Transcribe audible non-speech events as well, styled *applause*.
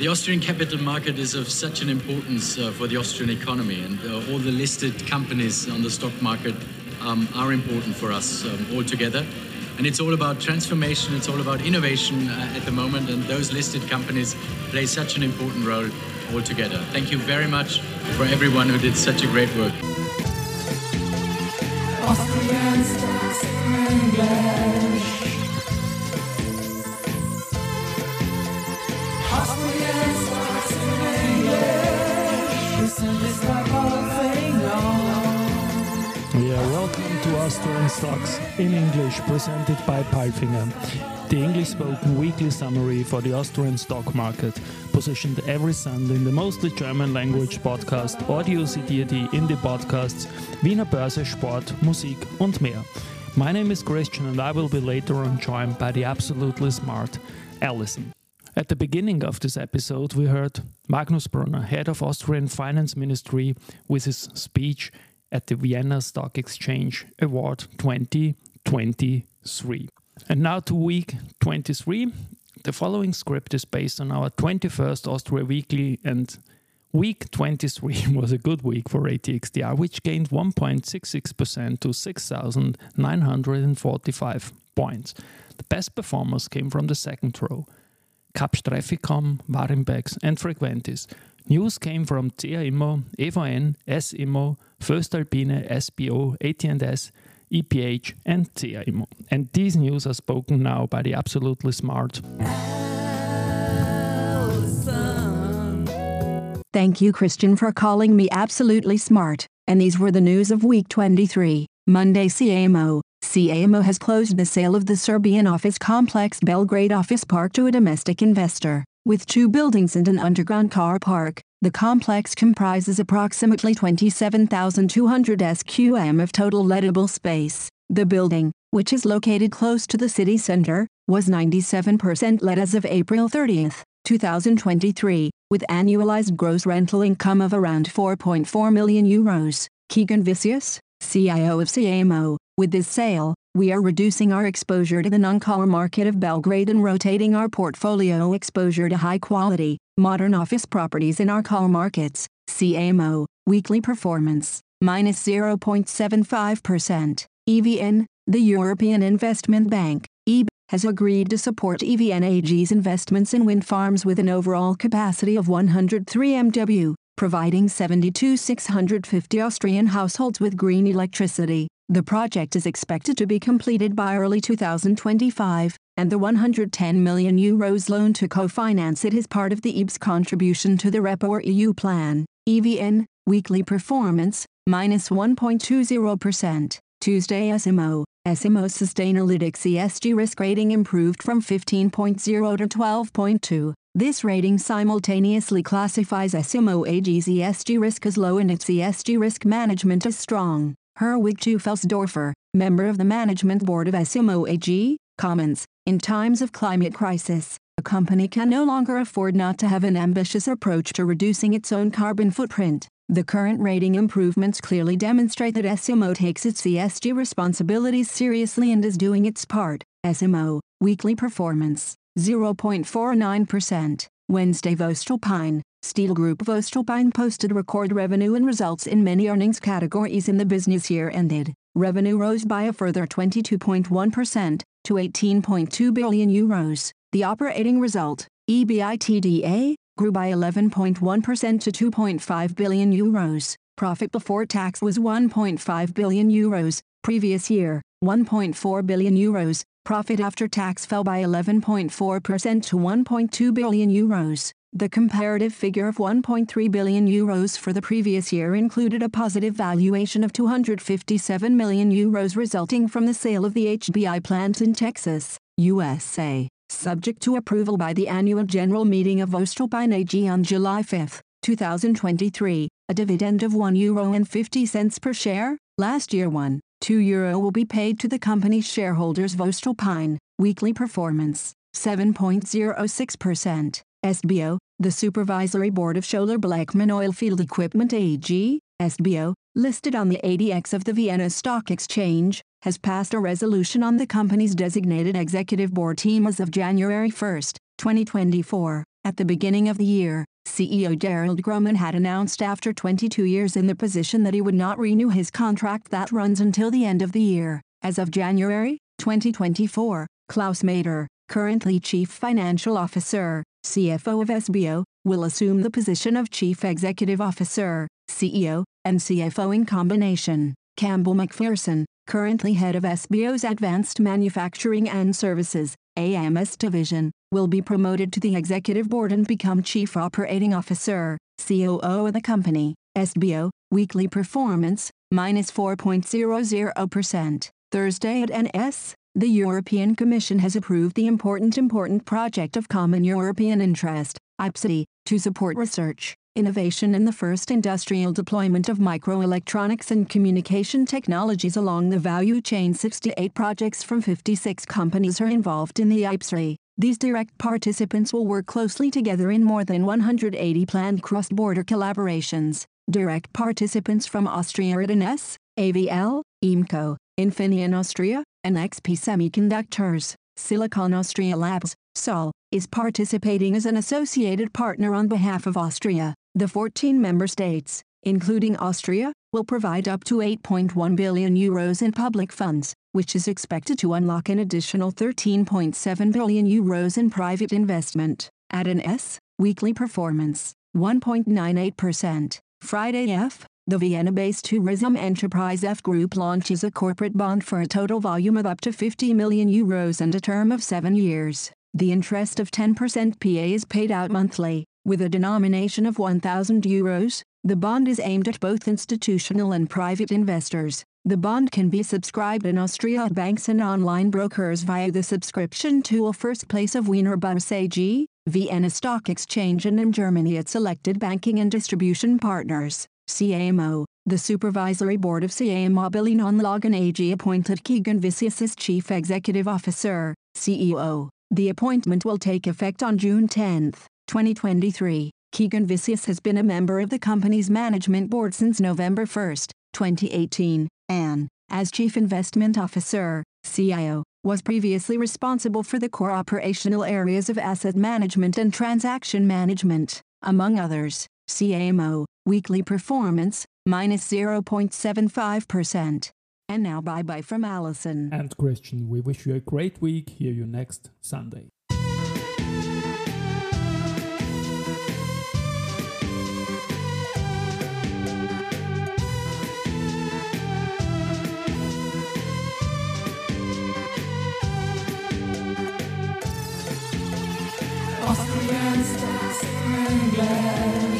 The Austrian capital market is of such an importance uh, for the Austrian economy, and uh, all the listed companies on the stock market um, are important for us um, all together. And it's all about transformation, it's all about innovation uh, at the moment, and those listed companies play such an important role all together. Thank you very much for everyone who did such a great work. Austrian stocks English. Austrian stocks in English presented by Palfinger. The English spoken weekly summary for the Austrian stock market, positioned every Sunday in the mostly German language podcast Audio CD in the podcasts Wiener Börse, Sport, Musik und mehr. My name is Christian and I will be later on joined by the absolutely smart Alison. At the beginning of this episode, we heard Magnus Brunner, head of Austrian Finance Ministry, with his speech at the Vienna Stock Exchange Award 2023. And now to week 23. The following script is based on our 21st Austria Weekly, and week 23 *laughs* was a good week for ATX TR, which gained 1.66% to 6,945 points. The best performers came from the second row. Kapsch TrafficCom, Warimpex, and Frequentis. News came from CA Immo, EVN, S Immo, voestalpine, SBO, AT&S, EPH, and CA Immo. And these news are spoken now by the absolutely smart. Thank you, Christian, for calling me absolutely smart. And these were the news of week 23. Monday, CA Immo. CA Immo has closed the sale of the Serbian office complex Belgrade Office Park to a domestic investor. With two buildings and an underground car park, the complex comprises approximately 27,200 SQM of total lettable space. The building, which is located close to the city center, was 97% let as of April 30, 2023, with annualized gross rental income of around 4.4 million euros. Keegan Viscius, CIO of CA Immo, with this sale, we are reducing our exposure to the non-core market of Belgrade and rotating our portfolio exposure to high-quality, modern office properties in our core markets. CA Immo, weekly performance, minus 0.75%. EVN, the European Investment Bank, EIB, has agreed to support EVN AG's investments in wind farms with an overall capacity of 103 MW, providing 72,650 Austrian households with green electricity. The project is expected to be completed by early 2025, and the 110 million euros loan to co-finance it is part of the EIB's contribution to the REPowerEU plan. EVN, weekly performance, minus 1.20%. Tuesday S Immo. SMO Sustainalytics ESG risk rating improved from 15.0 to 12.2. This rating simultaneously classifies S Immo AG's ESG risk as low and its ESG risk management as strong. Herwig Teufelsdorfer, member of the management board of S Immo AG, comments, in times of climate crisis, a company can no longer afford not to have an ambitious approach to reducing its own carbon footprint. The current rating improvements clearly demonstrate that S Immo takes its ESG responsibilities seriously and is doing its part. S Immo, weekly performance, 0.49%. Wednesday Voestalpine, Steel Group Voestalpine posted record revenue and results in many earnings categories in the business year ended. Revenue rose by a further 22.1% to 18.2 billion euros. The operating result, EBITDA, grew by 11.1% to 2.5 billion euros. Profit before tax was 1.5 billion euros, previous year, 1.4 billion euros. Profit after tax fell by 11.4% to 1.2 billion euros. The comparative figure of 1.3 billion euros for the previous year included a positive valuation of 257 million euros resulting from the sale of the HBI plant in Texas, USA, subject to approval by the annual general meeting of Voestalpine AG on July 5, 2023. A dividend of 1 euro and 50 cents per share, last year 1, 2 euro will be paid to the company's shareholders Voestalpine, weekly performance, 7.06%. SBO, the Supervisory Board of Schoeller Bleckmann Oilfield Equipment AG, SBO, listed on the ATX of the Vienna Stock Exchange, has passed a resolution on the company's designated executive board team as of January 1, 2024. At the beginning of the year, CEO Gerald Grohmann had announced after 22 years in the position that he would not renew his contract that runs until the end of the year. As of January 2024, Klaus Mader, currently Chief Financial Officer, CFO of SBO, will assume the position of Chief Executive Officer, CEO, and CFO in combination. Campbell McPherson, currently head of SBO's Advanced Manufacturing and Services, AMS division, will be promoted to the executive board and become Chief Operating Officer, COO of the company. SBO, weekly performance, minus 4.00%. Thursday AT&S, the European Commission has approved the important important project of common European interest, IPCEI, to support research, innovation and the first industrial deployment of microelectronics and communication technologies along the value chain. 68 projects from 56 companies are involved in the IPCEI. These direct participants will work closely together in more than 180 planned cross-border collaborations. Direct participants from Austria at AVL, IMCO, Infineon Austria, and NXP Semiconductors, Silicon Austria Labs, SOL, is participating as an associated partner on behalf of Austria. The 14 member states, including Austria, will provide up to 8.1 billion euros in public funds, which is expected to unlock an additional 13.7 billion euros in private investment. AT&S, weekly performance, 1.98%. Friday EPH, the Vienna-based tourism enterprise EPH Group launches a corporate bond for a total volume of up to 50 million euros and a term of seven years. The interest of 10% PA is paid out monthly. With a denomination of 1,000 euros, the bond is aimed at both institutional and private investors. The bond can be subscribed in Austria at banks and online brokers via the subscription tool First Place of Wiener Börse AG, Vienna Stock Exchange and in Germany at selected banking and distribution partners. CA Immo, the Supervisory Board of CA Immobilien Anlagen AG appointed Keegan Viscius as Chief Executive Officer, CEO. The appointment will take effect on June 10. 2023, Keegan Viscius has been a member of the company's management board since November 1, 2018, and, as Chief Investment Officer, CIO, was previously responsible for the core operational areas of asset management and transaction management, among others. CA Immo, weekly performance, minus 0.75%. And now bye bye from Alison. And Christian, we wish you a great week. Hear you next Sunday. Austrian stars English.